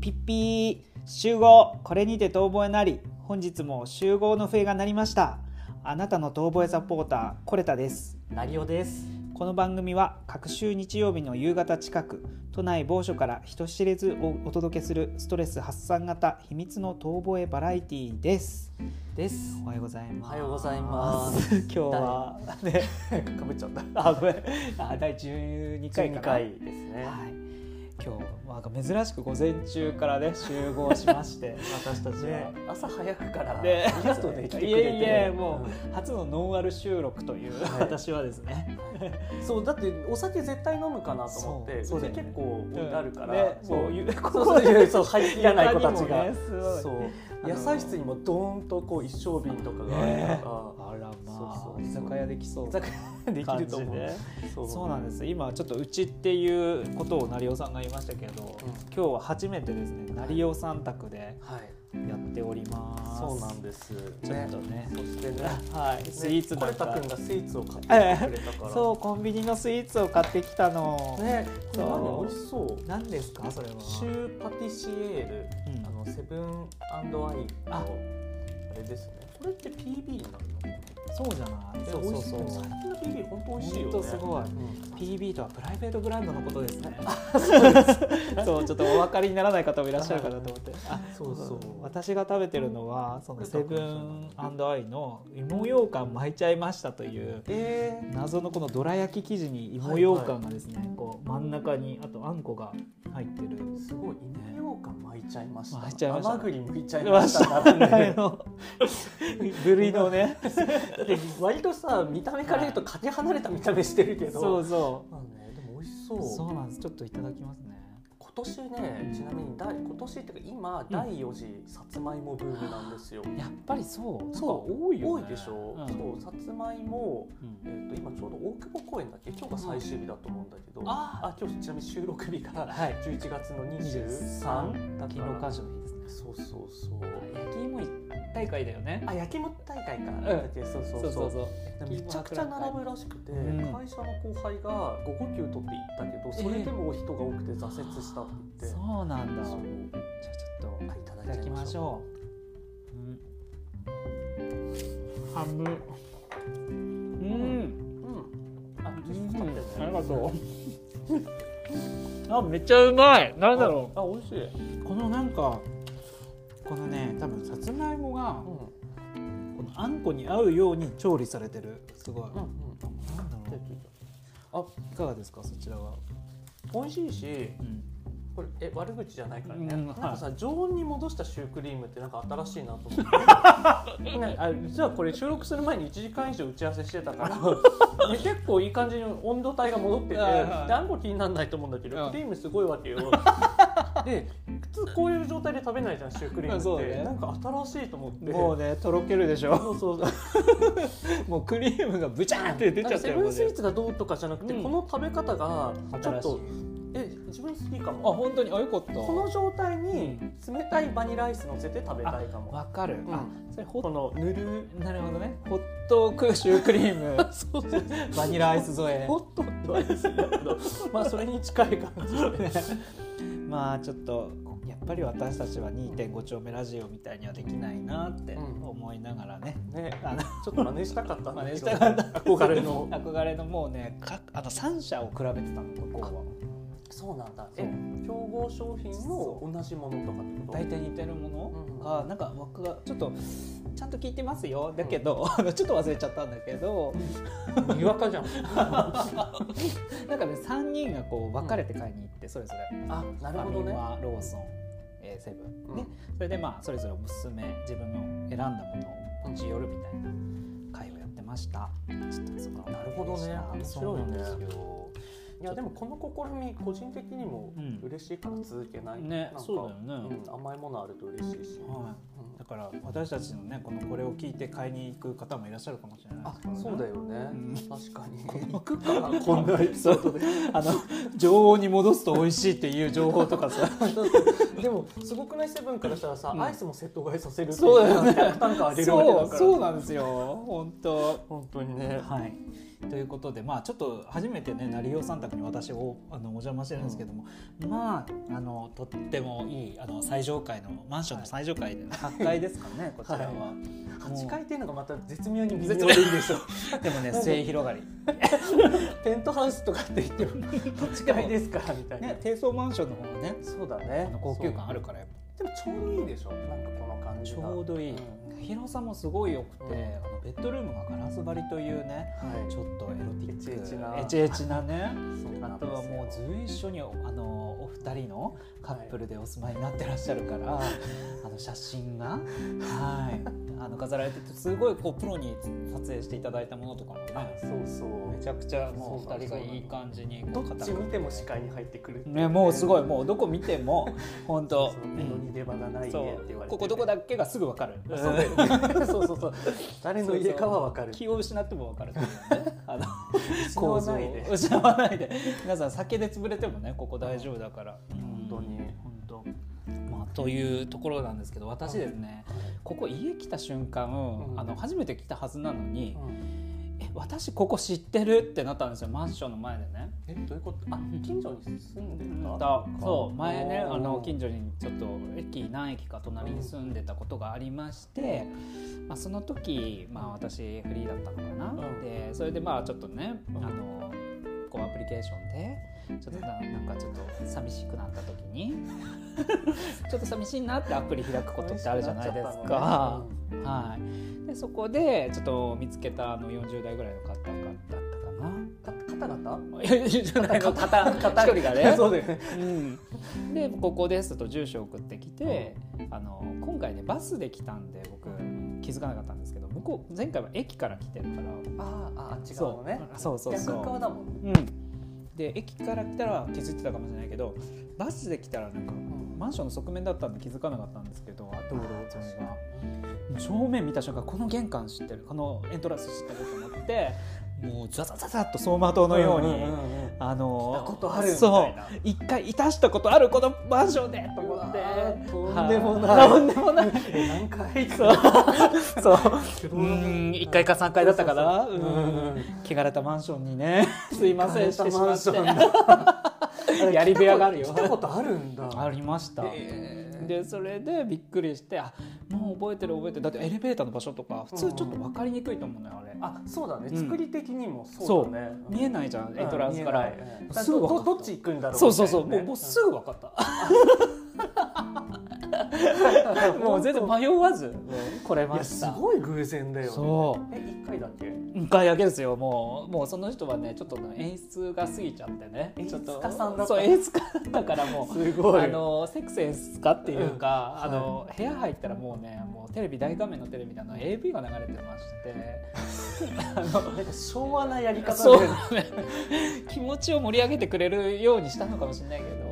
ピッピー集合。これにて遠吠えなり本日も集合の笛が鳴りました。あなたの遠吠えサポーターコレタです。なりおです。この番組は各週日曜日の夕方近く都内某所から人知れずおお届けするストレス発散型秘密の遠吠えバラエティーです。です。おはようございます。おはようございます。今日はねかぶっちゃった。あごめん。あ第12回かな。12回ですね。はい今日なんか珍しく午前中からね集合しまして私たちは、ね、朝早くからでありがとうね来てくれて。いえいえもう、う初のノンアル収録という、はい。私はですね。んそうだってお酒絶対飲むかなと思って、そうそう結構あるから、でそう。もうゆそうそういうそう入りきらない子たちが、ねそう。野菜室にもドーンとこう一升瓶とかがあるから、まあそうそうそう。居酒屋できそう。居酒屋できると思う。そう。そうなんです。今ちょっとうちっていうことを成尾さんが言いましたけど、今日は初めてですね成尾さん宅ではい、やっております。そうなんです。ちょっとね。そしてね。はい、スイーツコレタなんか君がスイーツを買ってくれたから。そうコンビニのスイーツを買ってきたの、ね、美味しそう。何ですか？それは。シューパティシエール、うん。あのセブンアイ。のあ。あれですね。これって PB になるの？そうじゃない。そうそうそう。PB 本当美味しいよね。すごい。うん。PB とはプライベートブランドのことですね。そうちょっとお分かりにならない方もいらっしゃるかなと思って。あ そうそう私が食べてるのはそのセブンアイの芋羊羹巻いちゃいましたというえ謎のこのどら焼き生地に芋羊羹がですね、こう真ん中にあとあんこが入ってる。ー、すごい芋羊羹巻いちゃいました。巻いちゃいました甘栗剥いちゃいました。並んであの部類のね。割とさ見た目から言うとかけ離れた見た目してるけど。そうそまあね、でも美味しう。そう。そうなんです。ちょっといただきますね。今年ね、ちなみに第今年っていうか今、第4次さつまいもブームなんですよ。やっぱりそう。そう。多いよ、ね。多いでしょ、うん。そうさつまいも、うん。えー、と今ちょうど大久保公園だっけ？今日が最終日だと思うんだけど、あ今日ちなみに収録日がはい。11月の23 23だか昨日感ら謝の日ですね。そうそうそう焼き芋大会だよね。あ焼き芋大会か、うそうそうそうそう。めちゃくちゃ並ぶらしくて、うん会社の後輩が5呼吸取って行ったけどそれでも人が多くて挫折したって言って、そうなんだ。じゃあちょっとはいいただきましょう。うん。半分。うん。うんありがとう。あ、めっちゃうまい。なんだろあ美味しい、う。このなんか。このね、多分さつまいもがうん。このあんこに合うように調理されてる。すごい。うんうん。なんだろあう。いかがですか、そちらは。美味しいしうん。これえ悪口じゃないからね、うんなんかさ常温に戻したシュークリームってなんか新しいなと思って、ね、あ実はこれ収録する前に1時間以上打ち合わせしてたから、ね、結構いい感じに温度帯が戻っててあんこ気にならないと思うんだけど、うん。クリームすごいわけよ。で普通こういう状態で食べないじゃんシュークリームって、そうね。なんか新しいと思って。もうね、とろけるでしょ。そうそう もうクリームがブチャーって出ちゃってセブンスイー。ツがどうとかじゃなくて、うん。この食べ方がちょっとえ自分好きかあ、も本当に、あ、よかった。この状態に冷たいバニラアイス乗せて食べたいかも。わかる。うん。あ、それホこのぬるなるほどね。ホットクシュークリーム、そうそうバニラアイス添え。ホットとアイスだけど まあそれに近い感じでまあちょっとやっぱり私たちは2.5丁目ラジオみたいにはできないなってうん。思いながらね。ね。あのちょっと真似したかったんだ真似けどしたかった。憧れの。憧れのもうね、かあの3社を比べてたの向こうは。そうなんだ。え競合商品の同じものとかってこと？大体似てるもの？うんがなんか僕がちょっとちゃんと聞いてますよ。だけど、あのちょっと忘れちゃったんだけど。にわかじゃん。なんかね3人がこう分かれて買いに行ってそれぞれ。あなるほどね。ローソン、えーセブン、ねうん。それでまあそれぞれおすすめ自分の選んだものを持ち寄るみたいな会をやってました。ちょっとそこなるほどね。面白いんですよいやでもこの試み個人的にもうん。嬉しいから続けない、ねなんかそうだよね。うん、甘いものあると嬉しいし、はい。うん。だから私たちのねこのこれを聞いて買いに行く方もいらっしゃるかもしれないね。そうだよね、うん確かに。こんなエピソードであの常温に戻すと美味しいっていう情報とかさ。でもすごくない？セブンからしたらさ、うん。アイスもセット買いさせるっていそうだよね。そうなんですよ。本当。本当にね。はいということで、まあ、ちょっと初めてね成尾さん宅に私をあのお邪魔してるんですけども、まああのとってもいいあの最上階のマンションの最上階で、ね、8階ですかねこちらは。はいもう8階っていうのがまた絶妙に微妙で。いいでしょ。でもね末広がり、ペントハウスとかって言っても8階ですからみたいな、ね、低層マンションの方がねそうだあねの高級感あるからやっぱ。でもちょうどいいでしょ。なんかこの感じちがょうどいい、うん広さもすごい良くて、うん。あのベッドルームがガラス張りというねはい。ちょっとエロティックエチエチな。エチエチなね。あとはもう随所にあのお二人のカップルでお住まいになってらっしゃるから、あの写真がはい。あの飾られててすごいこうプロに撮影していただいたものとかもあねそうそう。めちゃくちゃもう二人がいい感じにどっちこう固く見ても視界に入ってくるねもうすごい。もうどこ見ても本当。目のに出花ないねって言われてここどこだっけがすぐわかる。そうそうそう。誰の家かは分かる。気を失ってもわかる。ねあの失わないで。構造失わないで。皆さん酒で潰れてもねここ大丈夫だから。本当に本当。まあというところなんですけど私ですねここ家来た瞬間、うん。あの初めて来たはずなのに、うん。え私ここ知ってるってなったんですよマンションの前でね。えどういうこと？あ近所に住んでた？だそう前ねあの近所にちょっと駅何駅か隣に住んでたことがありまして、まあ、その時、まあ、私フリーだったのかな、うん。でそれでまあちょっとねうん。あのこうアプリケーションでちょっとななんかちょっと寂しくなった時に ちょっと寂しいなってアプリ開くことってあるじゃないですか。はい、でそこでちょっと見つけたあの40代ぐらいの方々だった？かな。か方々いや40代の方一人がねそうだよねうん、でここですと住所送ってきて、あの今回ねバスで来たんで僕気づかなかったんですけど向こう前回は駅から来てるからあーああっち側のねそうそうそう逆側だもんねうん、で駅から来たら気づいてたかもしれないけどバスで来たらなんかマンションの側面だったんで気づかなかったんですけど道路沿い正面見た瞬間この玄関知ってるこのエントランス知ってると思ってもうザザザザッと走馬灯のように。あのそう。な一回いたしたことあるこのマンションでと思って。とんでもない。とんでもない。え何回そう。そう。ん。1階か3階だったかな。そうんうん汚れたマンションにね。すいません。してしまってやり部屋があるよ。来たことあるんだ。ありました。へーでそれでびっくりしてあもう覚えてる覚えてる。だってエレベーターの場所とか普通ちょっと分かりにくいと思うのよあれ。あそうだね。うん。作り的にもそうだね。見えないじゃんエントランスから。すぐ分かった。どどっち行くんだろうそうそうそう、みたいなねもうもうすぐ分かった もう全然迷わず来れました。すごい偶然だよね。そう。え一回だっけ？一回だけですよ。もうもうその人はねちょっとね演出が過ぎちゃってね。演出ちょっと家さんだった。そう演出家だからもうすごい。あのセックス演出家っていうか、うん。あの部屋入ったらもうねもうテレビ大画面のテレビであの AV が流れてまして。あのなんか昭和なやり方で。ね。気持ちを盛り上げてくれるようにしたのかもしれないけど。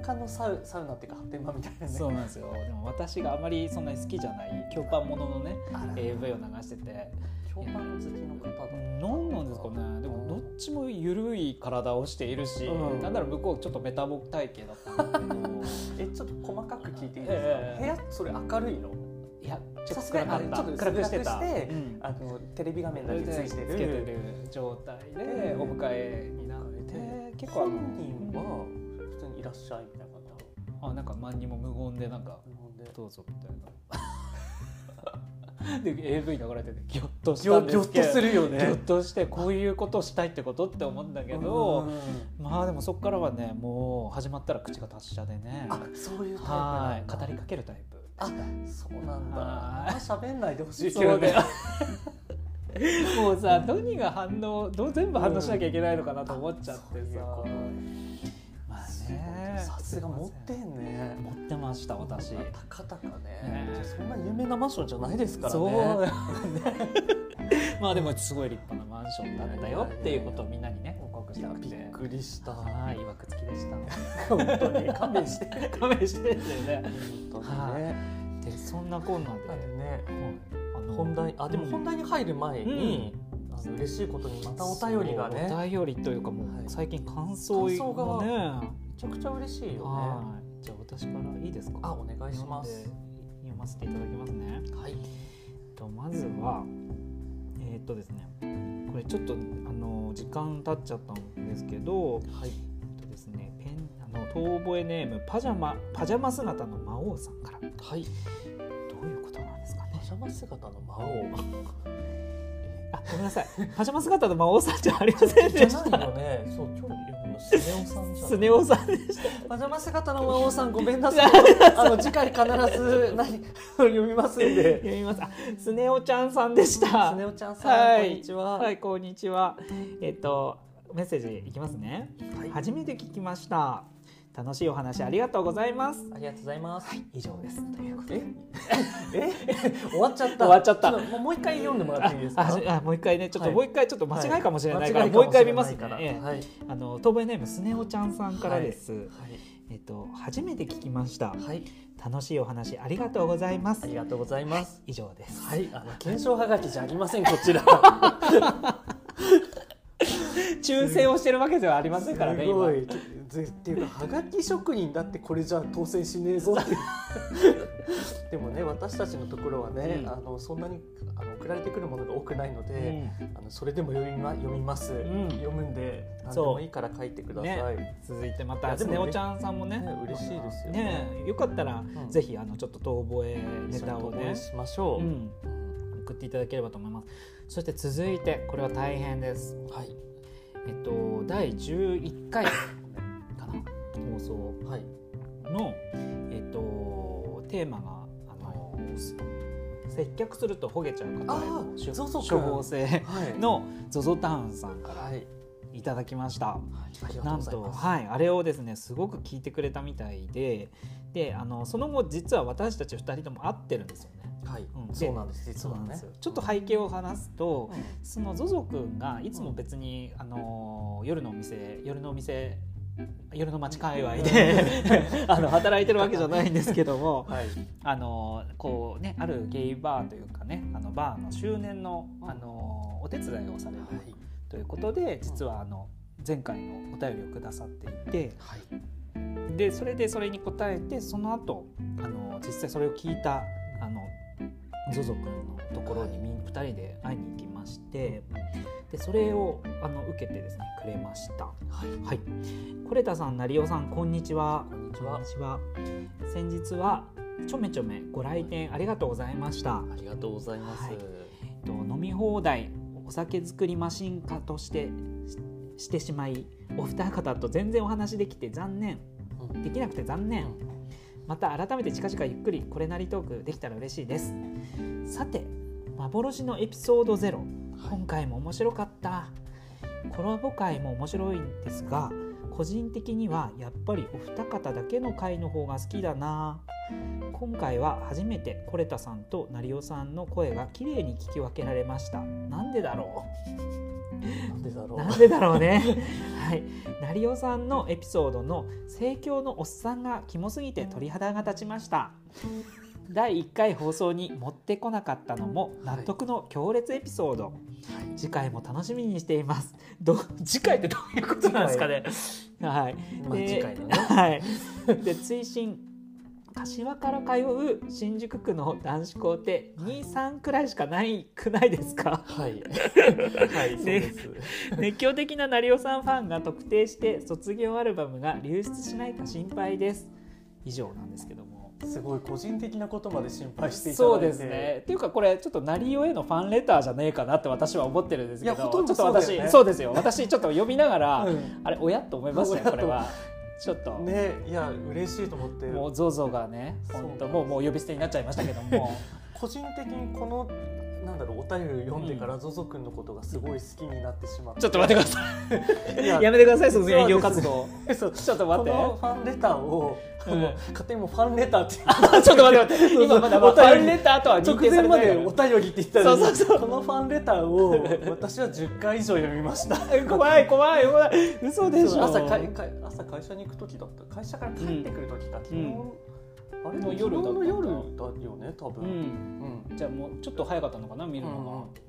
田舎のサウサウナっていうか発展場みたいなね。そうなんですよ。でも私があまりそんなに好きじゃない京パンもののね AV を流してて。評判好きの方だ何なんですかね。でもどっちも緩い体をしているし、うん。なんなら向こうちょっとメタボ体型だったんだけど。えちょっと細かく聞いていいですか、ええ。部屋それ明るいの？いやちょっとさすが暗かった。にあちょっと暗くしてた。うん。あのテレビ画面だけついてつけてるる状態でお迎えになって。結構あの本人は？いらっしゃいみたいなあなんか何にも無言でなんか方で。どうぞみたいな。で AV 流れててギョッとしたんですけどギョッとするよね。ギョッとしてこういうことをしたいってことって思うんだけど、うんまあでもそこからはねもう始まったら口が達者でね。あそういうタイプ語りかけるタイプ。あそうなんだ。はい。あ喋んないでほしいけどね。ね。もうさ何が反応どう全部反応しなきゃいけないのかなと思っちゃってそういね。さすが持ってんね。持ってました私。高々ね。ね。そんな有名なマンションじゃないですからね。そう。まあでもすごい立派なマンションだったよっていうことをみんなにね報告したくて。びっくりした。はいいわくつきでした。本当に。勘弁して。勘弁してですよね。本当にね。でそんなこんなで、ねあの本題あでも本題に入る前に、あの嬉しいことにまたお便りがね。お便りというかもうはい。最近感想感想ががねめちゃくちゃ嬉しいよねはいじゃあ私からいいですか？あお願いします読ませていただきますねはいとまずはえーっとですねこれちょっとあの時間経っちゃったんですけど、はいえっとですね、ペンあの遠吠えネームパジャマパジャマ姿の魔王さんからどはい。ういうことなんですかね？パ。ジャマ姿の魔王。あごめんなさいパジャマ姿の魔王さんじゃありませんじゃでした。ないよね。そう今日スネ夫さん。スネ夫さんでした。パジャマ姿の魔王さんごめんなさい。あの次回必ず何？読みますんで。読みます。あスネ夫ちゃんさんでした。スネ夫ちゃんさん、はい、こんにちは。はい、こんにちは。えっと、メッセージいきますね。はい初めて聞きました。楽しいお話ありがとうございます。ありがとうございます。以上です。ということで。え？え？終わっちゃった。終わっちゃったもう一回読んでもらっていいですか？ああもう一回ねちょっとはいもう一回ちょっと間違いかもしれないから、はいもう一回見ますからはいあの東名ネームスネ夫ちゃんさんからです、はいえっと初めて聞きましたはい。楽しいお話ありがとうございますありがとうございます。以上ですはい、あの検証はがきじゃありませんこちら。抽選をしてるわけではありませんからね今すごい。ぜっていうかはがき職人だってこれじゃ当選しねえぞって。でもね私たちのところはね、うん。あのそんなにあの送られてくるものが多くないのうで、ん。あのそれでも読みま読みます、ん。読むんで何でそうもいいから書いてください、ね。続いてまたスネ夫ちゃんさんもね。ね嬉しいですよね。ねよかったら、ん。ぜひあのちょっと遠吠えネタをねしましょう、うん。送っていただければと思います。そして続いてこれは大変です。はいえっと第11回かな？放送。はい。の、えっと、テーマがあの、接客するとほげちゃう方のー処方箋はい。の ZOZO タウンさんからはいいただきました。なんと、はい、あれをですねすごく聞いてくれたみたいでであのその後実は私たち2人とも会ってるんですよね。はい、うん。でそうなんです。実はね。そうなんですよ。ちょっと背景を話すと、うん。その ZOZO 君がいつも別に、あの夜のお店夜のお店夜の街界隈で あの働いてるわけじゃないんですけども はい。あのこうねあるゲイバーというかねあのバーの周年のあのお手伝いをされるはい。ということで実はあの前回のお便りをくださっていてはい。でそれでそれに答えてその後あの実際それを聞いたあの ZOZO 君のところにみん2人で会いに行きましてでそれをあの受けてですねくれました。はいはい、コレタさん、成尾さん、こんにちは。こんにちはちは。先日はちょめちょめご来店ありがとうございました。ありがとうございます。はいえっと飲み放題お酒作りマシン化としてししてしまい、お二方と全然お話できて残念。うんできなくて残念。また改めて近々ゆっくりこれなりトークできたら嬉しいです。さて、幻のエピソードゼロ。今回も面白かったコラボ会も面白いんですが個人的にはやっぱりお二方だけの回の方が好きだな今回は初めてコレタさんと成尾さんの声が綺麗に聞き分けられました。なんでだろなんでだろう？うなんでだろうね。はい。成尾さんのエピソードの盛況のおっさんがキモすぎて鳥肌が立ちました。第1回放送に持ってこなかったのも納得の強烈エピソード、次回も楽しみにしています。ど次回ってどういうことなんですかね？はい。まあで次回のね。はい。で追伸柏から通う新宿区の男子校って23くらいしかないくないですか？はい。はい、そうです。熱狂的な成尾さんファンが特定して卒業アルバムが流出しないか心配です以上なんですけどもすごい個人的なことまで心配していただいて。そうですね。っていうかこれちょっと成尾へのファンレターじゃねえかなって私は思ってるんですけどいやほとんどちょっと私そうですよ私ちょっと読みながら、うんあれ親と思いましたよ親とこれはちょっと、ね、いや、嬉しいと思って。もう ZOZO がね本当もうもう呼び捨てになっちゃいましたけども 個人的にこの。なんだろうお便りを読んでからゾゾくんのことがすごい好きになってしまって。ちょっと待ってください。いややめてくださいその営業活動。そうちょっと待って。このファンレターを、うん。勝手にもうファンレターって。ちょっと待って待って。今まだファンレターとは認直定さ前までお便りって言ったのにそうそうそう。このファンレターを私は10回以上読みました。怖い怖い怖い。嘘でしょ。朝かいかい朝会社に行く時だった。会社から帰ってくる時か、昨日、うんあれ？の夜だった夜だよね多う分、ん。うん。じゃあもうちょっと早かったのかな見るのが。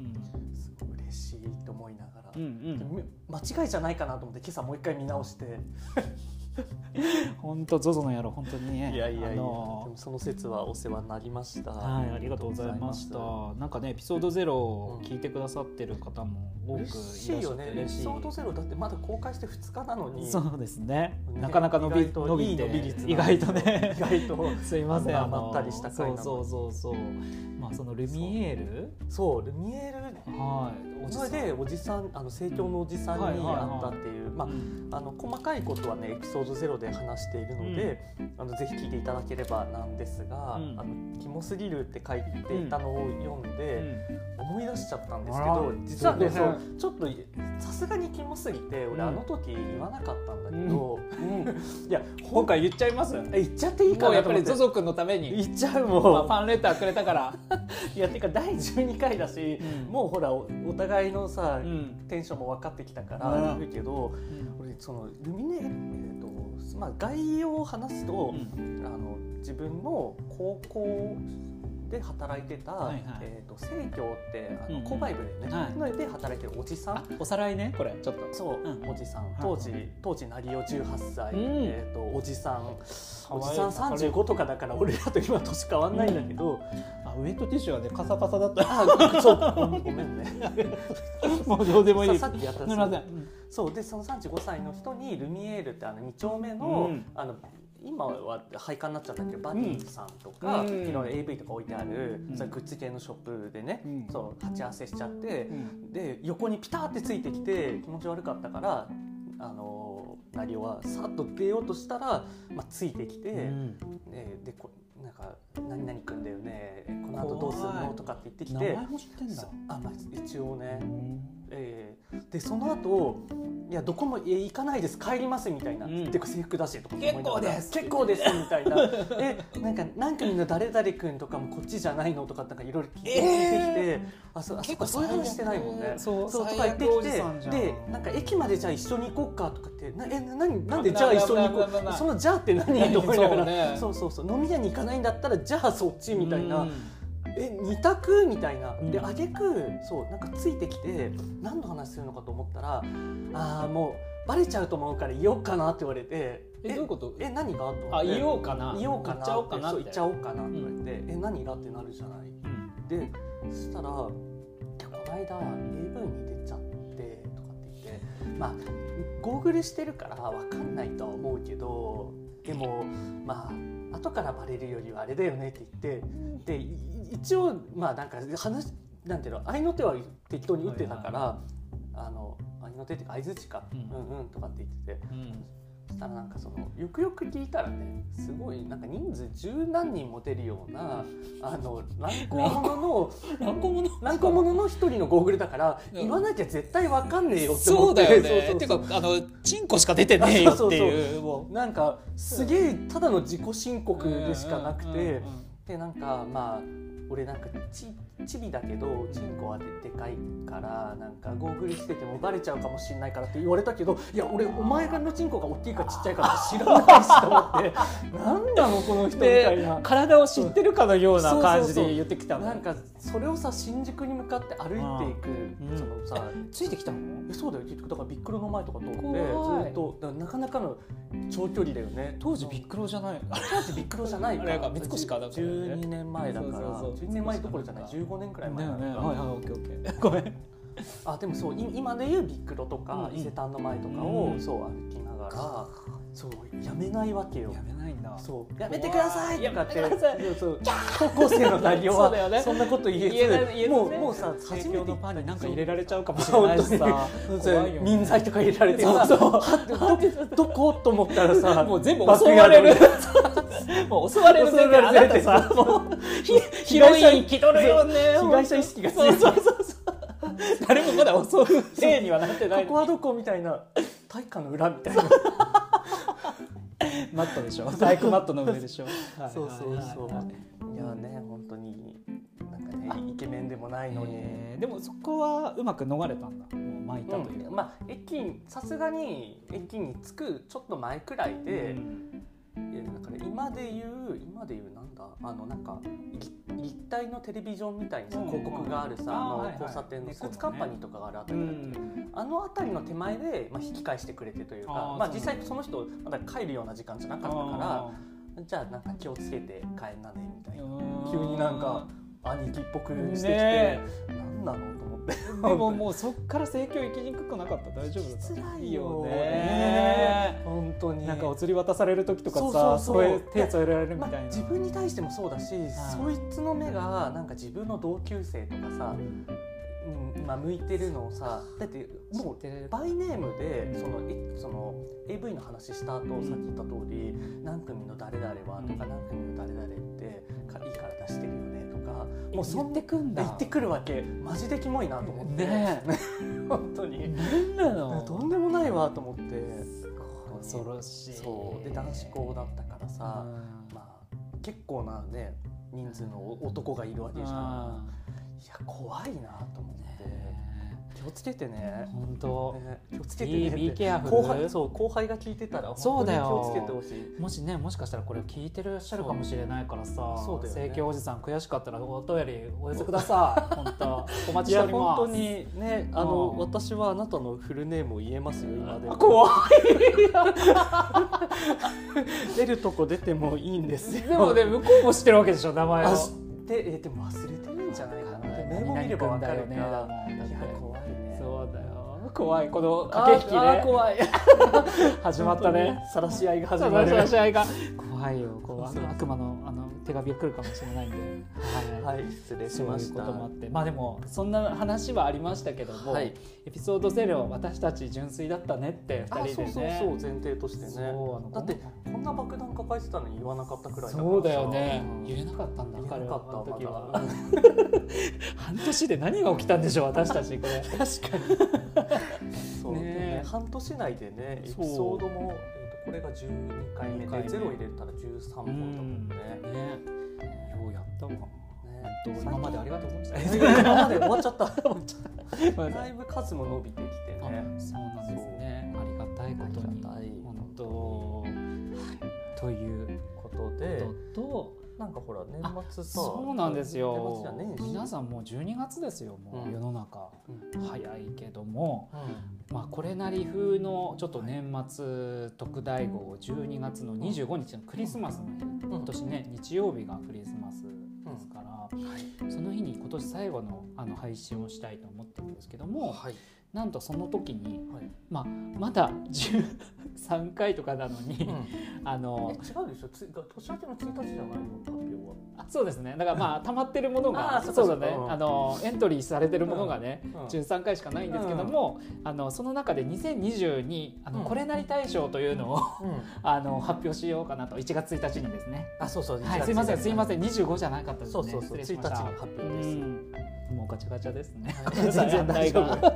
すごい嬉しいと思いながら、うんうん。間違いじゃないかなと思って今朝もう一回見直して 本当 ZOZO の野郎本当にねいやいやいや、あでものその説はお世話になりましたはい、ありがとうございました。なんかね、エピソードゼロを聞いてくださってる方も多くいらっ嬉しゃってしいよねエピ。ソードゼロだってまだ公開して2日なのにそうですね。ねなかなか伸び伸びて意外とね意。外と すいません。あのまったりした回なのそうそうそうそう。まあそのルミエール、そう。ルミエール。はい、おじさん。それでおじさんあの盛況のおじさんに会ったっていう、まあうん。あの細かいことはねエピソードゼロで話しているので、あのぜひ聞いていただければなんですが「うん。あのキモすぎる」って書いていたのを読んで、思い出しちゃったんですけど実はねそそううちょっとさすがにキモすぎて俺うん。あの時言わなかったんだけど、いや今回言っちゃいます？言っちゃっていいかうやっぱりなと思って ZOZO 君のために、言っちゃうまあ、もうフ。ァンレターくれたから。いやてか第12回だし、うん。もうほらおお互いのさ、うん。テンションも分かってきたかうん。ら言うけど、俺そのルミネ、えーとまあ、概要を話すと、あの自分の高校で働いてた、はいはい。えー、と生協ってあの、うんうん。購買部でね、はい。ので働いてるおじさん。あおさらいねこれちょっと。そう、うん。おじさん。い当時当時成尾18歳、うん。えー、とおじさん。おじさん35とかだから俺らと今年変わんないんだけど、あウエットティッシュはねカサカサだった。あそう。ごごめんね。もうどうでもいい。ささっきやったすみません。そう。でその35歳の人にルミエールってあの2丁目の,、うん。あの今は廃刊になっちゃったけ？ど、バニーさんとか、うん。いろいろ AV とか置いてある、うん。そグッズ系のショップでね、うん。そう鉢合わせしちゃって、うん。で横にピタってついてきて気持ち悪かったからあの成尾はさっと出ようとしたら、まあ、ついてきて、うん。ででこなんか「何々くんだよねこの後どうすんの?」とかって言ってきて名前も知ってんだ。あ、まあ、一応ね、うんえーでその後いやどこも行かないです帰りますみたいな、うん。てか制服だしとか結構です。結構ですみたいな。えなんか何組の誰々君とかもこっちじゃないのとかなんかいろいろ聞いてきて、えあそあそ結構そういう話してないもんね。そうそうと最か言ってきてでなんか駅までじゃあ一緒に行こうかとかってなえな何なんでじゃあ一緒に行こう？そのじゃあって何？と思いながら。そうね。そうそうそう。飲み屋に行かないんだったらじゃあそっちみたいな。うんえ二択みたいな、うん。で挙句そうなんかついてきて何の話するのかと思ったらああもうバレちゃうと思うから言おうかなって言われてえどういうこと？え何があ言おうかな。言おうかな。言っちゃおうかな言っちゃおうかなって言われて、え何がってなるじゃない？うん。でそしたら「いやこの間 AV に出ちゃって」とかって言ってまあゴーグルしてるから分かんないとは思うけどでもまあ後からバレるよりはあれだよねって言ってでい一応まあなんか話なんていうの合いの手は適当に打ってたから、あの合いの手っていうか相づちか、ううんん、うんとかって言ってて。うん。そしたらなんかそのよくよく聞いたらねすごいなんか人数十何人持てるようなあの乱行者の 乱行者。乱行者の一人のゴーグルだからうん。言わなきゃ絶対わかんねえよってそう思ってだよね。そうてそうそう。かあのチンコしか出てねえよっていうもなんかすげえただの自己申う告でしかなくてうんうんうん。でなんかまあ俺なんかちチビだけどチンコはででかいからなんかゴーグルしててもバレちゃうかもしれないからって言われたけどいや俺お前のチンコが大きいかちっちゃいか知らないしと思ってなんなのこの人みたいでな。体を知ってるかのような感じで言ってきたのなんかそれをさ新宿に向かって歩いていく、うん。そのさついてきたの？えそうだよ結局だからビックロの前とか通ってずっとだからなかなかの長距離だよね。当時ビックロじゃない。当時ビックロじゃないか。あれか三越かだからね。12年前だから。そうそうそう。12年前どころじゃない。15年くらい前だよね。はいはいオッケーオッケー。ごめん。あでもそうい今でいうビックロとか、うん伊勢丹の前とかを、うんそう歩きながらそうやめないわけよ。やめないんだ。そう。やめてください。とかってやめてください。そうそう高校生の内容そうだよね。はそんなこと言えずもうもうさ初めてのパンになんか入れられちゃうかもしれ本ないしさ民剤とか入れられてそう。そう。はってど どこ？と思ったらさもう全部襲われるもう襲われる前提あなたさもうヒヒロイン気取るよね被害者意識が強いそうそうそうそう誰もまだ襲う体にはなってないここはどこみたいな体育館の裏みたいなマットでしょ体育マットの上でしょそうそうそうはいはいはいいやね本当になんかねイケメンでもないのに、えーでもそこはうまく逃れたんだもう巻いたといううんまあ駅にさすがに駅に着くちょっと前くらいで、えだから今で言う今で言うなんだあのなんか立立体のテレビジョンみたいにさうんうん広告があるさ、あの交差点のスーツカンパニーとかがあるあたうりだっけ、んあの辺りの手前で、まあ、引き返してくれてというかあーまあ、実際その人まだ帰るような時間じゃなかったからじゃあなんか気をつけて帰んなねみたいな。急になんか兄貴っぽくしてきて、ね何なの？ってでももうそっから盛況行きにくくなかった。大丈夫だった？辛いよよね。本当に。なんかお釣り渡される時とかそうさそう。そう手添えられるみまあたいな、自分に対してもそうだし、そいつの目がなんか自分の同級生とかさ、うん。まあ、向いてるのをさだってもうバイネームでそのえその AV の話した後、んさっき言った通り何組の誰々はとか、うん。何組の誰々ってかいいから出してるよねとかもうそ言っんてくんだ。言ってくるわけ。マジでキモいなと思って、ね本当に。何なのとんでもないわと思って。恐ろしいそう。で男子校だったからさ、うん。まあ結構なね人数の男がいるわけじゃん。いや怖いなと思って気をつけてね。本当。ね気をつけてね。Be って careful 後輩そう後輩が聞いてたらそうだよ。気をつけてほしい。もしねもしかしたらこれを聞いてらっしゃるかもしれないからさそうだよね。盛況おじさん悔しかったらお便りお寄せください。本当。お待ちしております。本当にねあのうん。私はあなたのフルネームを言えますよ今でも。怖い。出るとこ出てもいいんですよ。でもね向こうも知ってるわけでしょ名前を。あ知ってえでも忘れてるんじゃないかな。で名簿見ればわかるよね怖い。この駆け引きね。怖い。始まったね。晒し合いが始まる。そう試合が。怖いよ怖い。そうそう。悪魔のあの手紙が来るかもしれないんで、はい。はい。失礼しそういうましたこともあって。まあでもそんな話はありましたけども、はい。エピソード0私たち純粋だったねってあ2人でそうねそうそう前提としてね。だってこんな爆弾抱えてたのに言わなかったくらいだからさ。そうだよね。うん。言えなかったんだ言えなかった時は。まだ。半年で何が起きたんでしょう私たちこれ。確かにそうねね半年内でねエピソードも、れが12回目12回目でゼロ入れたら13本だもんね。ねようやったわ。ね今までありがとうございまし 今まで終わっちゃった。た だいぶ数も伸びてきてあね。そうなんですね。ありがたいことに。ということでとなんかほら年末さそうなんですよ。皆さんもう12月ですよもううん。世の中、うん。早いけども、うまあ、これなり風のちょっと年末特大号12月の25日のクリスマスの日ん今年ね日曜日がクリスマスですから、その日。に今年最後のあの配信をしたいと思ってるん。ですけども、はいなんとその時に、はい。まあ、まだ13回とかなのに、あえの違うでしょ？つ年明けの1日じゃないの？発表は。あそうですね。だからまあ 溜まってるものあがーそうだね。あのエントリーされてるものがね、うん。13回しかないんですけども、あのその中で2022あの、うん。これなり大賞というのをうん。あの発表しようかなと。1月1日にですね。あそうそうはい、すいませんすいまん。せん25じゃなかったですね。そうそうそう。失礼しました。1日に発表です。うん。もうガチャガチャですね。全然大丈夫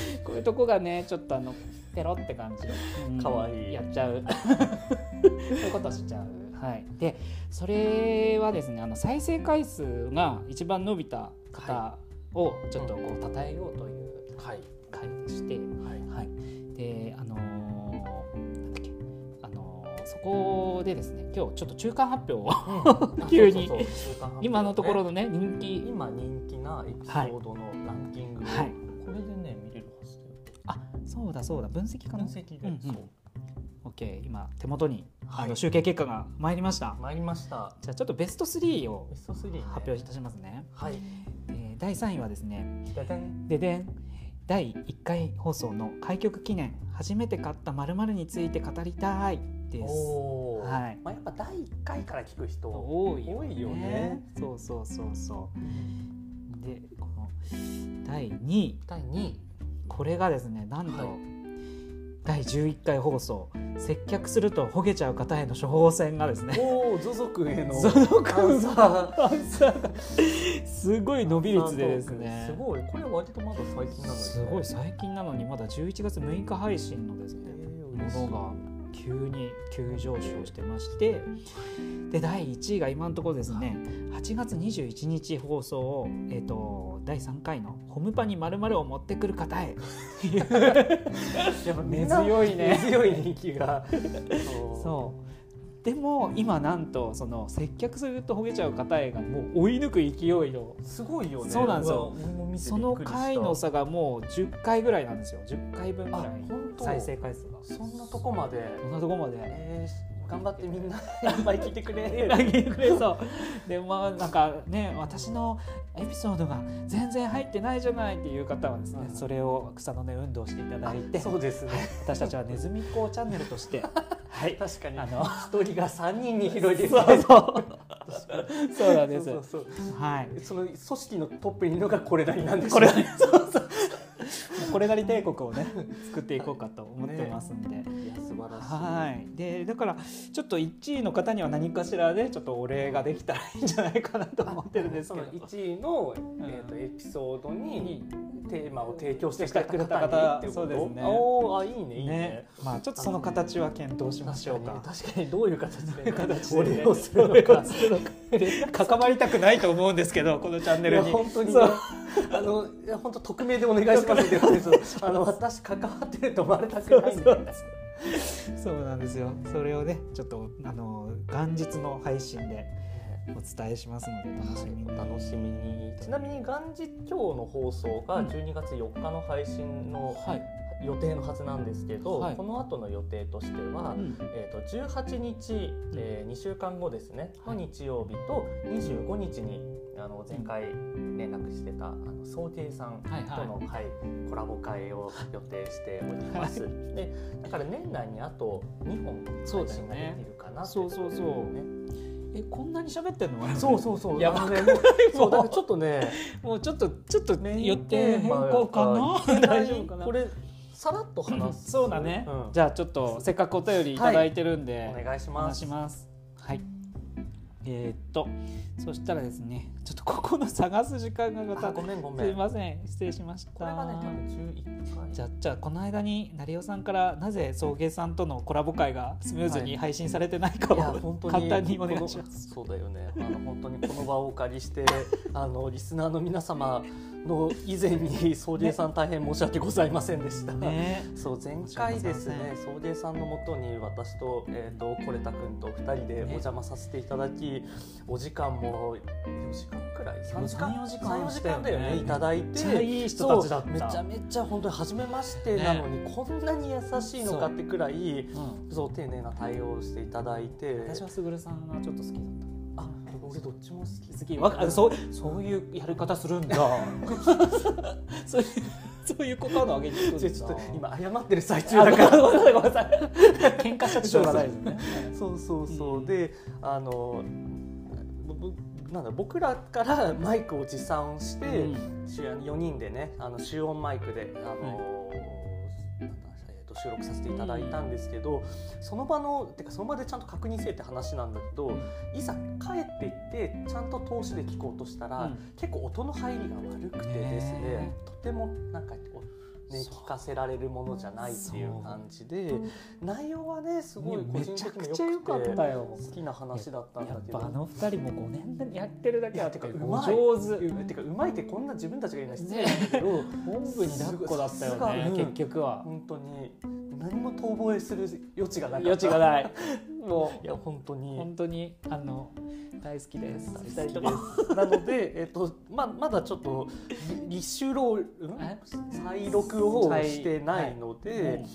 こういうとこがねちょっとあのペロって感じ。うん。かわいい。やっちゃう。そういうことしちゃう。はい。でそれはですねあの再生回数が一番伸びた方をちょっとこう称えようというはい。回でして。はい。はい、であのーなんだっけ。あのーそこでですね今日ちょっと中間発表を 急に。今のところのね人気。今人気なエピソードのランキングを、はい。これそうだそうだ分析かな分析で、うんうん。そう。OK 今手元に、はい。あの集計結果が参りました。参りました。じゃあちょっとベスト3をベスト3ね発表いたしますね、はい。えー第3位はですねででん。ででん。第1回放送の開局記念初めて買った〇〇について語りたいです。はい。まあ、やっぱ第1回から聞く人多いよね。よね。そうそうそうそう。でこの第2位。第2位これがですねなんと、はい。第11回放送接客するとほげちゃう方への処方箋がですねおおゾゾくんへのゾゾくんアンサー。アンサー。がすごい伸び率でですね。すごい。これ割とまだ最近なのに、ね、すごい最近なのにまだ11月6日配信のですねものが急に急上昇してましてで第1位が今のところですね8月21日放送を、えー、と第3回の「ホムパにまるを持ってくる方へ」やっぱ根強いね。根強い人気が。そうでも今なんとその接客するとほげちゃう方へがもう追い抜く勢いの。すごいよね。そうなんですよ。その回の差がもう10回ぐらいなんですよ10回分ぐらい。再生回数が。そんなとこまで。そんなとこまで。えー、頑張ってみんないっぱい聞いてくれ。投げてくれそう。でまあなんかね私のエピソードが全然入ってないじゃないっていう方はですね、うん。それを草の根運動していただいてそうですね。私たちはネズミ子チャンネルとして はい。確かに。あの一人が三人に広いですそうそう。そうなんです。そうそうはい。その組織のトップにいるのがこれなりなんですこれよそうそう。これなり帝国をね作っていこうかと思ってますんで、いや素晴らしい。はい。でだからちょっと1位の方には何かしらでちょっとお礼ができたらいいんじゃないかなと思ってるんです そのけど1位の、んえー、とエピソードににテーマを提供してしてくれた方ってそうですね。おーあいいねいいね。ね。まあちょっとその形は検討しましょうか。確かに確かにどういう形で、形でねお礼をするのか。関わりたくないと思うんですけどこのチャンネいルに。や本当にね。あのいや本当匿名でお願いしますって言われてあの私関わってると思われたくないんで。そうそう なんですよ。それをねちょっとあの元日の配信でお伝えしますので楽しみに、お楽しみに。ちなみに元日今日の放送が12月4日の配信のはい、予定のはずなんですけど、はい。この後の予定としては、うん。えー、と18日、え2週間後ですね。の日曜日と25日にあの前回連絡してたあの送迎さんとはいはい。の、はいコラボ会を予定しております。でだから年内にあと2本配信がでね。きるかなって。そうそうそう。ところね。えこんなに喋ってんの？そうそうそう。やば。あのねもう そうだからちょっとねもうちょっとちょっとメイン予定変更かな？大丈夫かな？これさらっと話す。そうだね、うん。じゃあちょっとせっかくお便りいただいてるんで、お願いしおます。話します。はいえーっとそしたらですねちょっとここの探す時間がまたあごめんごめん。すいません。失礼しました。これがね多分11回。じゃあじゃあこの間に成尾さんからなぜ送迎さんとのコラボ会がスムーズに配信されてないかを本当に簡単にお願いします。そうだよね。あの本当にこの場をお借りしてあのリスナーの皆様の以前に送迎さん大変申し訳ございませんでした、ね。そう前回ですね送迎さんのもとに私と,、えー、とコレタ君と2人でお邪魔させていただき、お時間も4時間くらい？3時間？3 4時間？3 4時間だよねいただいて。めっちゃいい人たちだった。そうめちゃめちゃ本当に初めましてなのに、こんなに優しいのかってくらいう。ん、そう丁寧な対応をしていただいて。私はすぐるさんがちょっと好きだった。あ俺どっちも好き好きわかそうそういうやり方するんだ。そういうそういう股間の上げに今謝ってる最中あだから。ごめんなさいごめんなさい喧嘩しちゃってしょうがないですね。そうそうそう、うん。であのぼなんだ僕らからマイクを持参して、うん。4人でねあの集音マイクであの、収録させていただいたんですけど、その場のてかその場でちゃんと確認せえって話なんだけど、いざ帰っていってちゃんと通しで聞こうとしたら、うん。結構音の入りが悪くてですねねとてもなんかおね、聞かせられるものじゃないっていう感じで内容はねすごい個めちゃ人的にくちゃ良かったよ。好きな話だったんだやっけどぱあの二人も5年やってるだけあってか上手。うてかうまいってこんな自分たちが言うのは失礼だけど、本部に抱っこだったよね結局は。本当に何も遠吠えする余地がなかった。余地がない もいや本当うに。本当にあの大好きです。大好きです。なので、えっとままだちょっとリ立秋ロー再録をしてないので、うん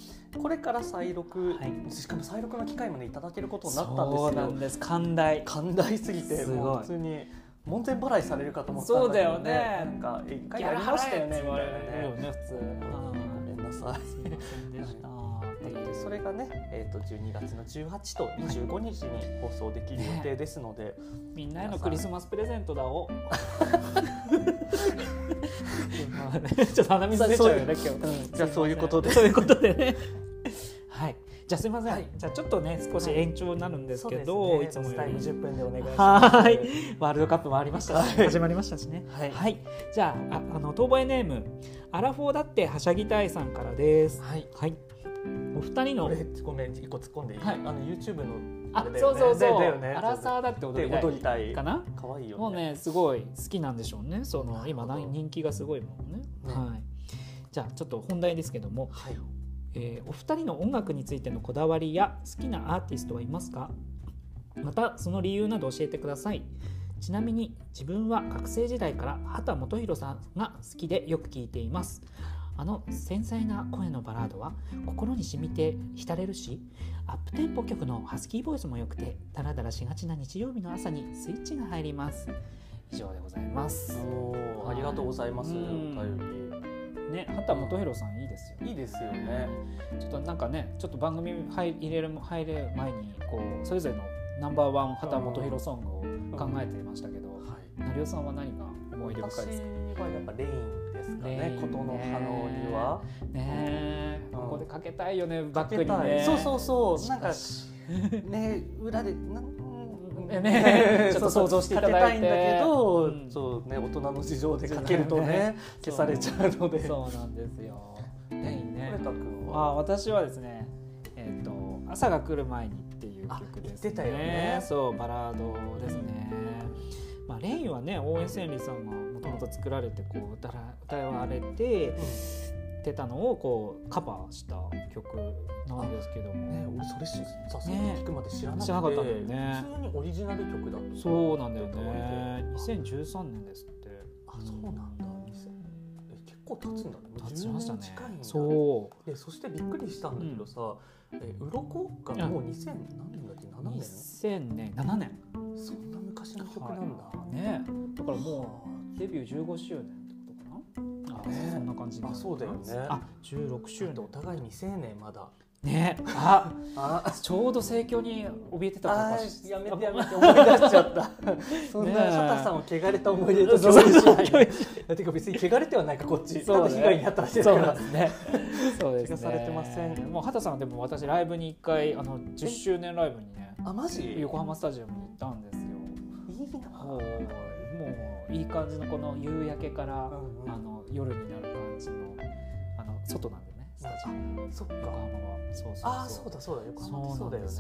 これから再録、はい。しかも再録の機会もねいただけることになったんですよ。そうなんです。寛大。寛大すぎてもう普通に門前払いされるかと思ったんだけど、そうだよね。なんか一回やりましたよねみたいなね。ね普通。ごめんなさい。すいませんでしたでそれがね、えー、と12月の18と25日に放送できる予定ですので、みんなへのクリスマスプレゼントだを ちょっと鼻水出ちゃうよね今日。うん。じゃあそういうことで。そういうことでね。はい。じゃあすみません、はい。じゃあちょっとね少し延長になるんですけど、そうでいつもよすねタイムり10分でお願いします。はい。ワールドカップもありましたし、はい。始まりましたしね。はい。じゃあああの当番ネームアラフォーだってはしゃぎたいさんからです。はい。はいお二人の俺ごめん一個突っ込んでいい？はい。あの YouTube のあね。そうそうそう、ねアラサーだって踊で。りたい踊りたい。かな？可愛いよね。もうねすごい好きなんでしょうね。その今な人気がすごいもんね。ね。はい。じゃあちょっと本題ですけども、はい。えーお二人の音楽についてのこだわりや好きなアーティストはいますか？またその理由など教えてください。ちなみに自分は学生時代から畑基博さんが好きでよく聞いていますあの繊細な声のバラードは心に染みて浸れるしアップテンポ曲のハスキーボイスも良くてダラダラしがちな日曜日の朝にスイッチが入ります。以上でございます。ありがとうございます。おうん。便ね畑基博さんいいですよ。りいいですよね。ちょっとなんかねちょっと番組入入れる入れる前にこうそれぞれのナンバーワン畑基博ソングを考えていましたけど、はい。成尾さんは何が思い出深いですか？私はやっぱレインですかね。ね琴の葉の庭。ねえ、うん。ここでかけたいよねバックにね。いそうそうそう。なんかしね裏でねね ちょっと想像していただいて。たいんだけど、うん。そうね大人の事情でかけるとね消されちゃうので。そうなんですよ。ね森田君は？あ私はですねえっ、と朝が来る前にっていう曲ですね。そうバラードですね、まあレインはね大江千里さんがもともと作られてこう歌われててたのをこうカバーした曲なんですけども、ね俺それしさすがに聞くまで知らなかったんだよね。普通にオリジナル曲だった。そうなんだよね。あ2013年ですって。あそうなんだ。え結構経つんだね。経ちましたね。10年近いんだそう。でそしてびっくりしたんだけどさ、えウロコがもう2000何年だっけ？7年？2000年7年そんな昔の曲なんだ、はい。ね。だからもうデビュー15周年ってことかな？あ、ね。そんな感じあそうだよね。あ16周年お互い未成年まだ。ね。ああ。ちょうど盛況に怯えてたあか。もやめてやめて思い出しちゃった。そんなねえ。畑さんを汚れた思い出と共有しないてか別に汚れてはないかこっち。そうね。ただ被害に遭っただけだそうから。なんですね。そうですね。されてません。もう畑さんはでも私ライブに一回あの10周年ライブにねあマジ？横浜スタジアムったんですよ。いいな。もういい感じのこの夕焼けから、うんうん。あの夜になる感じのあの外なんでねスタジアム。そっか。横浜は。そうそうそう。ああそうだそうだ。横浜そうだよね。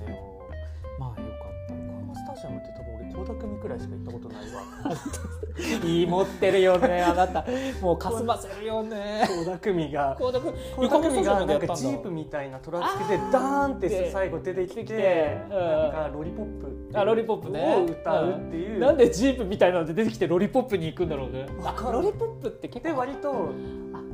まあよかスタジアムって多分俺倖田來未くらいしか行ったことないわ。いい持ってるよねあなた。もうかすませるよね。倖田來未が倖田來未がなんかジープみたいなトラックでダーンって最後出てきて出てきてうんなん。かロリポップ。あロリポップね。を歌うっていう。なんでジープみたいなので出てきて Lollipop に行くんだろうね。 Lollipop って結構。で割と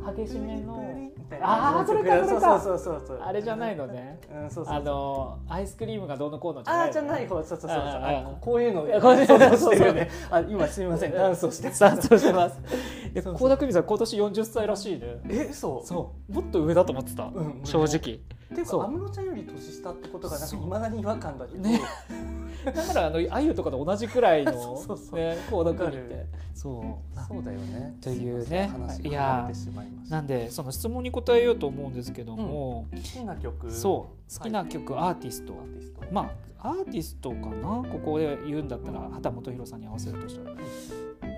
あ激しめのみたいな。あーそれかそれか。そうそうそうそう。あれじゃないのね。うんそうそうそう。あのアイスクリームがどうのこうのじゃあないーじゃない方そうそうそうそう。こういうのこういうの想像してるよね。あ今すみません。ダンスをして。さあそうしてます。で そうそう。倖田來未さん今年40歳らしいね。えそうそう。もっと上だと思ってた。うん。正直。っていう。か安室ちゃんより年下ってことがなんかいまだに違和感だけど、ね。だからあのあゆとかと同じくらいの そうそうそう。ね倖田來未って。そう。そう。だよね。というね。話いやが離れてしまいました。なんでその質問に答えようと思うんですけども、好きな曲。そう。好きな曲、はいアーティスト。アーティスト。まあアーティストかな？ここで言うんだったら畑基博さんに合わせるとしたら。ど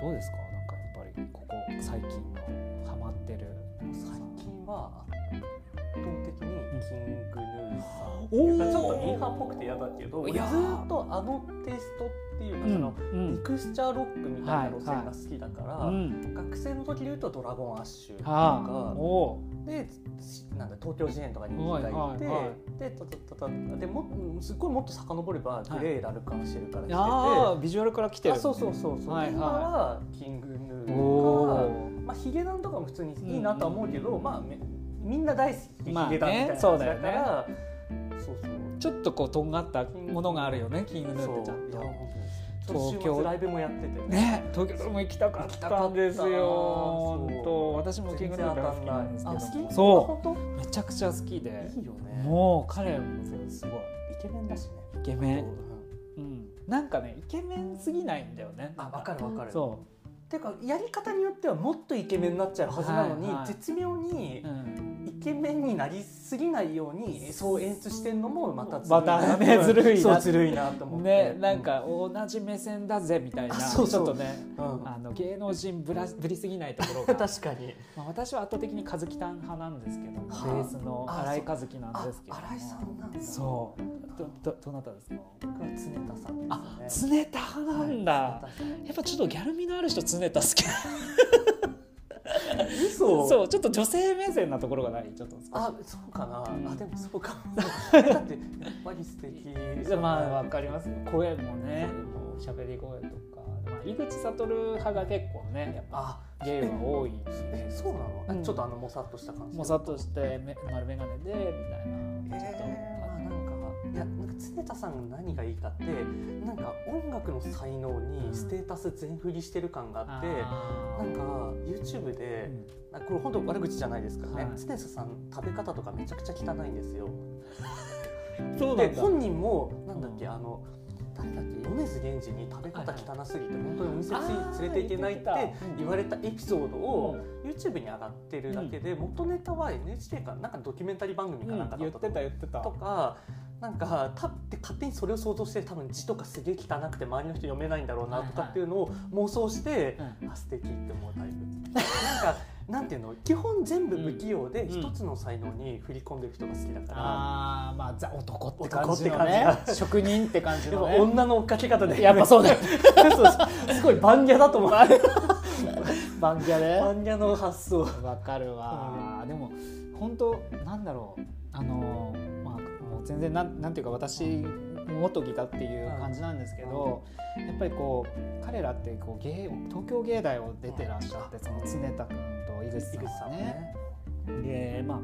うですか？なんかやっぱりここ最近のハマってる。最近はキングヌーさんっておーいうかちょっとミーハーっぽくて嫌だけどずっとあのテイストっていうか、うんそのうんミクスチャーロックみたいな路線が好きだから、うん学生の時で言うと「ドラゴンアッシュ」とはあかおでなんだ東京事変とかに行きがいて、はいはいはでたたたたでもうんすっごいもっと遡ればグレー・ラルカンシェルから来てて、ああビジュアルから来てる。あそうそうそうそう、はいはい。今はキングヌおーかー。まあヒゲダンとかも普通にいいなとは思うけど、まあめみんな大好きヒゲダンみたいなそうだから、そうそう。ちょっとこうとんがったものがあるよねキングヌーってちゃんと。東京。ライブもやってて。ね東京も行きたかったんですよ行本当。私もキングヌーが好きなんですけあ好き？どそ本う。めちゃくちゃ好きで。当いいよねもう彼もす。ごい。イケメンだしね。イケメン。うんうん、なんかねイケメンすぎないんだよねあ分か。る分かる。そていうかやり方によってはもっとイケメンになっちゃうはずなのに、はいはい。絶妙にう、うん、イケメンになりすぎないようにそう演出してんのもまたずるいまたねずるいな。ずるいなと思って。ねなんか同じ目線だぜみたいなあそうちょっとねうん。あの芸能人ぶらぶりすぎないところが、確かに。まあ、私は圧倒的に和樹タン派なんですけどはあ。ースのあ新井和樹なんあですけど。も新井さんなんだ。そう。どどどなたですか？僕は常田さんあですね。常田派なんだ、はいやっぱちょっとギャル味のある人常田好き嘘。そうちょっと女性目線なところがない？ちょっとあそうかな、うん。あでもそうかも。だってやっぱり素敵。まあわかりますよ。声もね喋り声とか、まあ、井口悟派が結構ねやっぱあゲイは多いえそうなの、あうん。ちょっとあのもさっとした感じもさっとしてめ丸眼鏡でみたいな。ちょっと、えー。まあなんかいやなんか常田さんが何がいいかってなんか音楽の才能にステータス全振りしてる感があって、なんか YouTube で、あこれ本当悪口じゃないですからね、はい。常田さん食べ方とかめちゃくちゃ汚いんですよ。うんそうで本人もなんだっけ、うん。あの誰だっけ米津玄師に食べ方汚すぎて本当にお店連れて行けないって言われたエピソードをうん。YouTube に上がってるだけで元ネタは NHK かなんかドキュメンタリー番組かなんかだ言った。とかなんかたって勝手にそれを想像して多分字とかすげえ汚くて周りの人読めないんだろうなとかっていうのを妄想して、うん。あ素敵って思うタイプ。なんかなんていうの基本全部不器用でうん一つの才能に振り込んでる人が好きだから、ああまあザ男って感じのね。職人って感じのね。女の追っかけ方でやっぱそうだよ。すごい番ギャだと思う。バンギャで番ギャの発想。わかるわ、でも本当なんだろう。あのま全然なんなんていうか私元ギタっていう感じなんですけど、やっぱりこう彼らってこう芸東京芸大を出てらっしゃってその常田君と井口さん井口さんがね。ねでまあ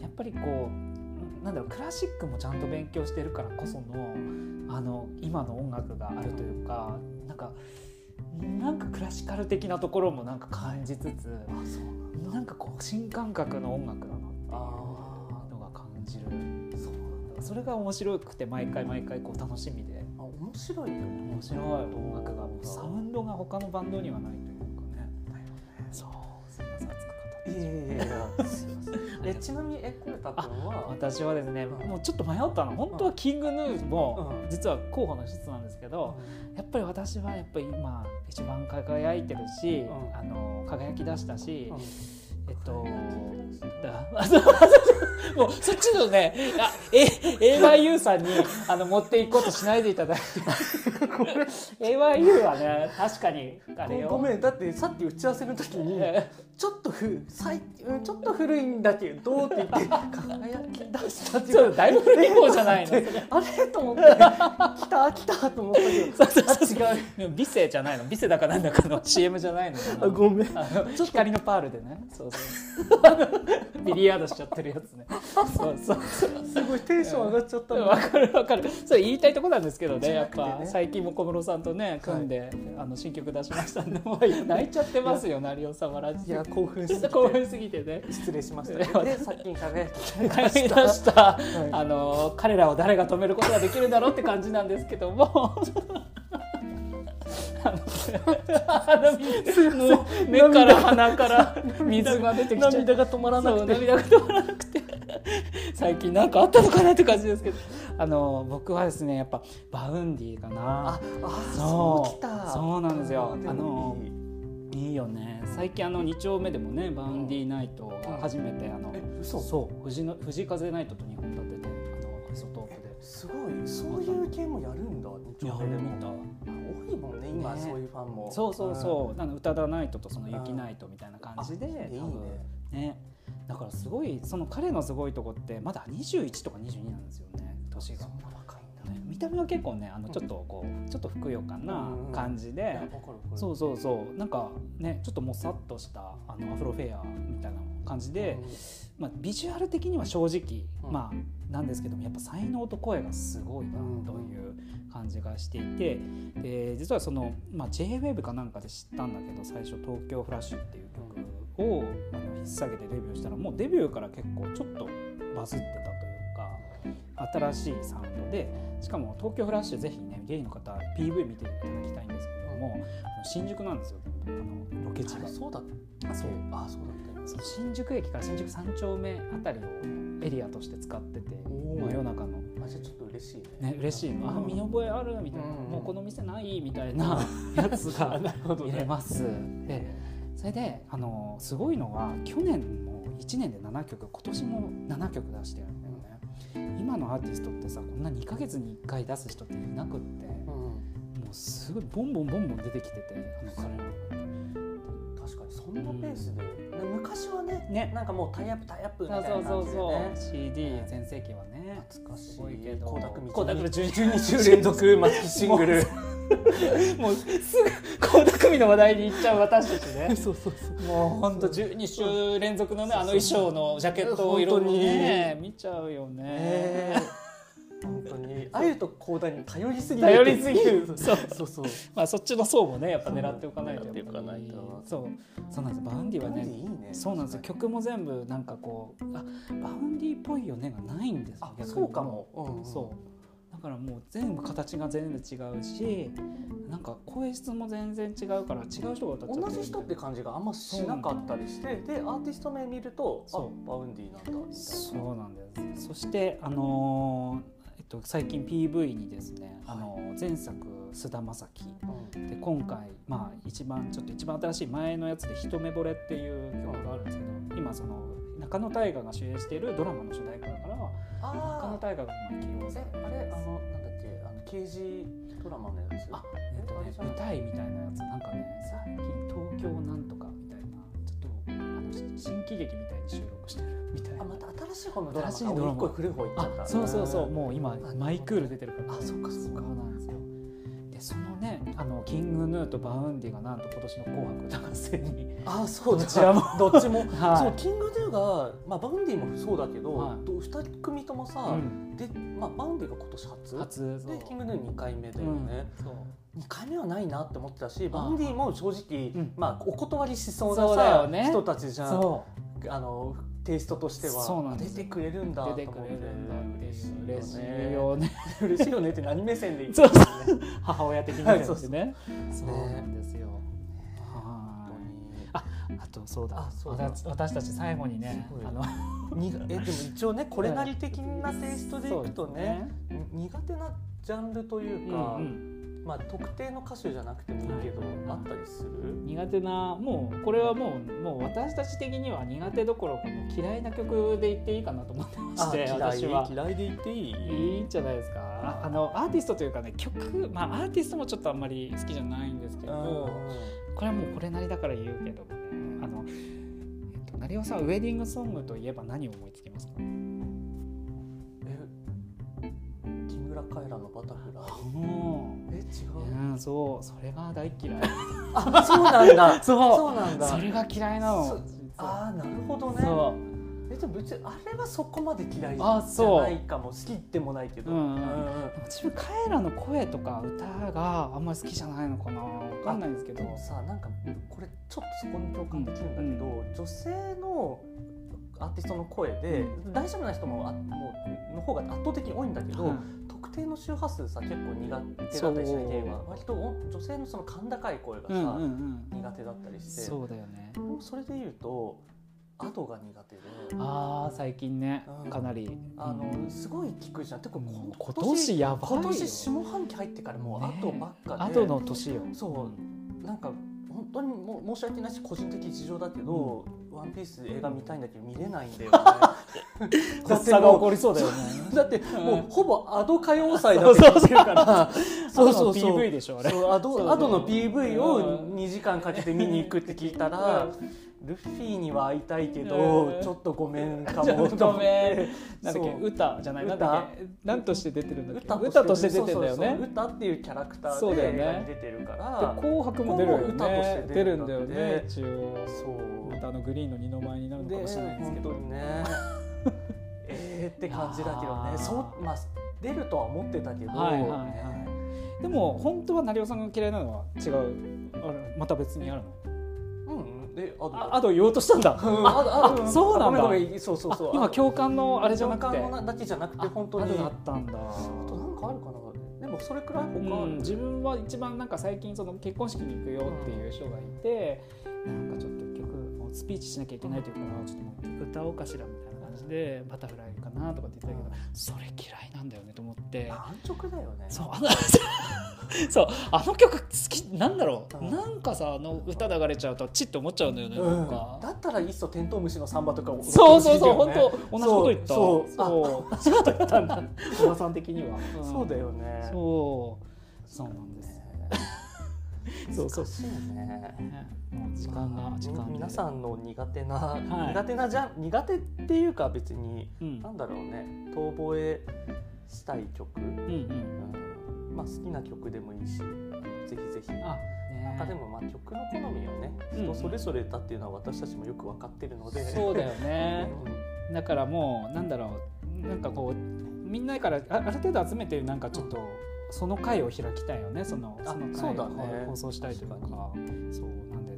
やっぱりこうなんだろうクラシックもちゃんと勉強してるからこそのあの今の音楽があるというかなんかなんかクラシカル的なところもなんか感じつつ、あそうなんかこう新感覚の音楽だなっていうあのが感じる。ーそれが面白くて毎回毎回こう楽しみで。あ面白いよね。面白い。音楽がもうサウンドが他のバンドにはないというかね。だよね。そう。すみません熱く語っていやいやいやいやすいません。えちなみにえこれたくんは私はですね、うん。もうちょっと迷ったの。本当はキングヌーもうん。実は候補の一つなんですけど、やっぱり私はやっぱり今一番輝いてるし、うん。あの輝き出したし、うんえっとだ もうそっちのねあえ AYU さんにあの持っていこうとしないでいただいて。AYU はね確かにあれよ。ごめん。だってさっき打ち合わせの時にえ ちょっとふ最うんちょっと古いんだけどって言って輝き出したってそうだいぶ古い方じゃないの。あれ？と思って。来た来たと思ったけど。あ違う。でも美声じゃないの。美声だかなんだかの CM じゃないの。あごめん。あの光のパールでね。そうそう。ビリヤードしちゃってるやつね。そうそうすごいテンション上がっちゃった。のわかるわかる。それ言いたいところなんですけどねやっぱ。最近も小室さんとね組んで、あの新曲出しましたんでもう泣いちゃってますよ。成尾さんはラジいや興奮しすぎて。興奮すぎてね。失礼しましいた。や でさっきに輝き書き出した、あ の彼らを誰が止めることができるだろうって感じなんですけども。目から鼻から水が出てきちゃう。涙が止まらなくて。涙が止まらなくて。最近なんかあったのかなって感じですけど。あの僕はですねやっぱ Vaundy かな。ああそう。そうきた。そうなんですよ。あのいいいいよね。最近あの2丁目でもね Vaundy ナイトが初めてあの、そう藤の藤井風ナイトと2本立ててあのイソトープですごいそういう系もやるんだ日や丁目でも。見た。あ多いもんね今ねそういうファンも。そうそうそう、あの宇多田ナイトとその雪ナイトみたいな感じであいいね。ね。だからすごいその彼のすごいとこってまだ21とか22なんですよね年が見た目は結構ねあのちょっとこうちょっとふくよかな感じで、そうそうそう。なんかねちょっともさっとしたあのアフロフェアみたいな感じで、まあ、ビジュアル的には正直、うん。まあなんですけどもやっぱ才能と声がすごいなという感じがしていて、で実はその、まあ、JWAVE かなんかで知ったんだけど最初「東京フラッシュ」っていう曲をあの引っ提げてデビューしたらもうデビューから結構ちょっとバズってた新しいサウンドでしかも東京フラッシュぜひねゲイの方 PV 見ていただきたいんですけどもあの新宿なんですよ。あのロケ地が。あ。そうだったあそう。あそうだった新宿駅から新宿三丁目あたりをエリアとして使ってて真夜中の。あじゃあちょっと嬉しいね。ね嬉しい。のあ見覚えあるみたいな。うん。もうこの店ないみたいなやつが なるほど入れます。でそれであのすごいのは去年も1年で7曲今年も7曲出してる今のアーティストってさこんな2ヶ月に1回出す人っていなくってもうん。うすごいボンボンボンボン出てきててあの彼ら確確かに。そんなペースで、ね昔はねね。なんかもうタイアップタイアップみたそいうな感じでそうそうそう。ね。CD 全盛期はね。懐かしい。けど。倖田來未倖田來未12週連続マスキシングル。もうすぐ倖田來未の話題に行っちゃう私たちね。そうそうそう。もう本当12週連続のねあの衣装のジャケットをいろいろね見ちゃうよね。ね本当に。あゆと講談に頼りすぎる。頼りすぎる。そう。そうそう。まあそっちの層もねやっぱ狙っておかないと。狙っておかないとそう。そうなんです。 Vaundy はね Vaundy いいねそうなんですよ。曲も全部なんかこうあ Vaundy っぽいよねがないんですよそうかも、うんうん。そう。だからもう全部形が全部違うしなんか声質も全然違うから違う人が歌っちゃってる同じ人って感じがあんましなかったりしてでアーティスト名見るとあそう。 Vaundy なんだみたいな。そうなんです。そしてあのーと、最近 PV にですね、あのー前作菅田将暉。うん。で今回まあ一番ちょっと一番新しい前のやつで「一目惚れ」っていう曲があるんですけど今その中野大河が主演しているドラマの主題歌だから中野あ大河が今起用ーされてえあれあのなんだっけあの刑事ドラマのやつ？あえっとね舞台みたいなやつ。なんかね最近東京なんとか新喜劇みたいに収録してるみたいな。あまた新しい方のドラマ新しいドラマ。古い方行っちゃった。あそうそうそう。うんもう今あ毎クール出てるから。あそっかそっか。そうなんですよ。でそのねあの King Gnu と Vaundy がなんと今年の「紅白歌合戦」にあそうだ。どちらも。どっちも、はい。そう King Gnu が、まあ、 Vaundy もそうだけど、はい。ど2組ともさ、うん。でまあ、 Vaundy が今年初？初で King Gnu 2回目だよね、そう。2回目はないなって思ってたし Vaundy も正直、うん。まあ、お断りしそうなさ、よね。人たちじゃん。そあのテイストとしては出てくれるんだ出ててくれるんだ。っていう嬉しねいよね。嬉しいよねって何目線で言って母親的にはい見てねそうなんですよ。本当はいに。ああとそうだ。私私たち最後にねあのに えでも一応ねこれなり的なテイストでいくとね苦手なジャンルといううんか、うんまあ特定の歌手じゃなくてもいいけど、あったりする？苦手なもうこれはもうもう私たち的には苦手どころかもう嫌いな曲で言っていいかなと思ってまして私は。嫌い？で言っていい？いいんじゃないですか。あのアーティストというかね曲まあアーティストもちょっとあんまり好きじゃないんですけどこれはもうこれなりだから言うけどもねあの、えっと、成尾さんウェディングソングといえば何を思いつきますか？え木村カエラのバタフライ。も え違う、ううん、そうそれが大嫌い。あそうなんだ。そう。そうなんだ。それが嫌いなのああなるほどね。そう。えでも別にあれはそこまで嫌いじゃあそうないかも。好きでもないけど、うんうん。うん自分カエラの声とか歌があんまり好きじゃないのかな。わかんないんですけど。さなんかこれちょっとそこに共感できるんだけど、女性のアーティストの声で、大丈夫な人もあもうの方が圧倒的に多いんだけど、うん特定の周波数さ結構苦手だったりしないゲイは割とお女性のその甲高い声がさ、苦手だったりしてそうだよね。でもそれで言うとアドが苦手でああ最近ね。うん。かなり。あの、うん。すごい聞くじゃん。てか今今年やばいよ。今年下半期入ってからもうねアドばっかで、後の年よ。そう。なんか本当にも申し訳ないし個人的事情だけど「ワンピース映画見たいんだけど見れないんだよね。発作が起こりそうだよね。だってもうほぼアド歌謡祭だ ってるから。そうそうそう。PV でしょあれ。アドアドの PV をうん。2時間かけて見に行くって聞いたらルフィには会いたいけどうん。ちょっとごめんかもと思っなんだっけ歌じゃないなんとして出てるんだっけ。歌歌として出てんだよね。歌っていうキャラクターそうだよね。で出てるから。で紅白も出るよ歌としてね出出るんだよね一応。そう歌のグリーンの二の舞になるのかでもしれないですけど。ね。えーって感じだけどね。そうまあ出るとは思ってたけど、はいはいはい。ねでも本当は成尾さんが嫌いなのは違う。あれまた別にあるの？うんであああと言おうとしたんだ。うんああそうなんだ。そうそうそう。あ今共感のあれじゃなくて。共感だけじゃなくて本当にああったんだ。あとなんかあるかなでもそれくらい他うん、自分は一番なんか最近その結婚式に行くよっていう人がいて、なんかちょっとスピーチしなきゃいけないというからちょっともう歌おうかしらみたいな感じでバタフライかなとかって言ってたけど、それ嫌いなんだよねと思って。安直だよね。そうあの そうあの曲好きなんだろう、うん。なんかさあの歌流れちゃうとチッて思っちゃうんだよね、うん。だったらいっそテントウムシのサンバとかをそうそうそう本当同じこと言った。そうそう。そう。言ったんだおばさん的には、ん。そうだよね。そう。そうなんです。ね。そうそう。ね時間が時間で。皆さんの苦手な、はい。苦手なじゃ苦手っていうか別にうん。なんだろうね遠吠えしたい曲、うんうん。うん。まあ好きな曲でもいいしぜひぜひ。あね。なんかでもまあ曲の好みはねうん人それぞれだっていうのは私たちもよく分かってるので、そうだようねん。だからもうなんだろう。なんかこうみんなからあある程度集めてなんかちょっとその回を開きたいよね。そのあその回そうだをね。放送したいというか。そう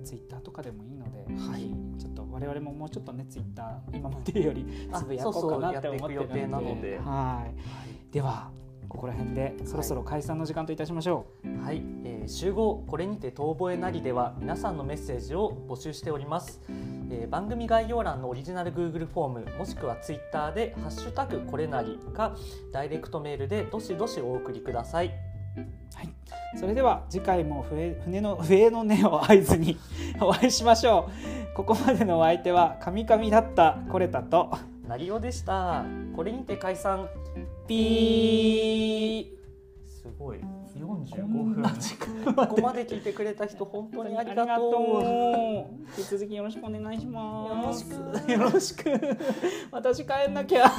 ツイッターとかでもいいので、はい。ちょっと我々ももうちょっとねツイッター今までよりあつぶやこうかなって思ってるそうそうやっていく予定なので。はい。ではここら辺でそろそろ解散の時間といたしましょう、はい、えー集合これにて遠吠えなりでは皆さんのメッセージを募集しております、えー番組概要欄のオリジナル Google フォームもしくは Twitter でハッシュタグこれなりかダイレクトメールでどしどしお送りくださいそれでは次回も笛船の笛の音を合図に お会いしましょう。ここまでのお相手はカミカミだったコレタとなりおでした。これにて解散。ピー。すごい。こ45ん分。ここまで聞いてくれた人本当にありがとう。う。引き続きよろしくお願いします。よろしく。よろしく。私帰んなきゃ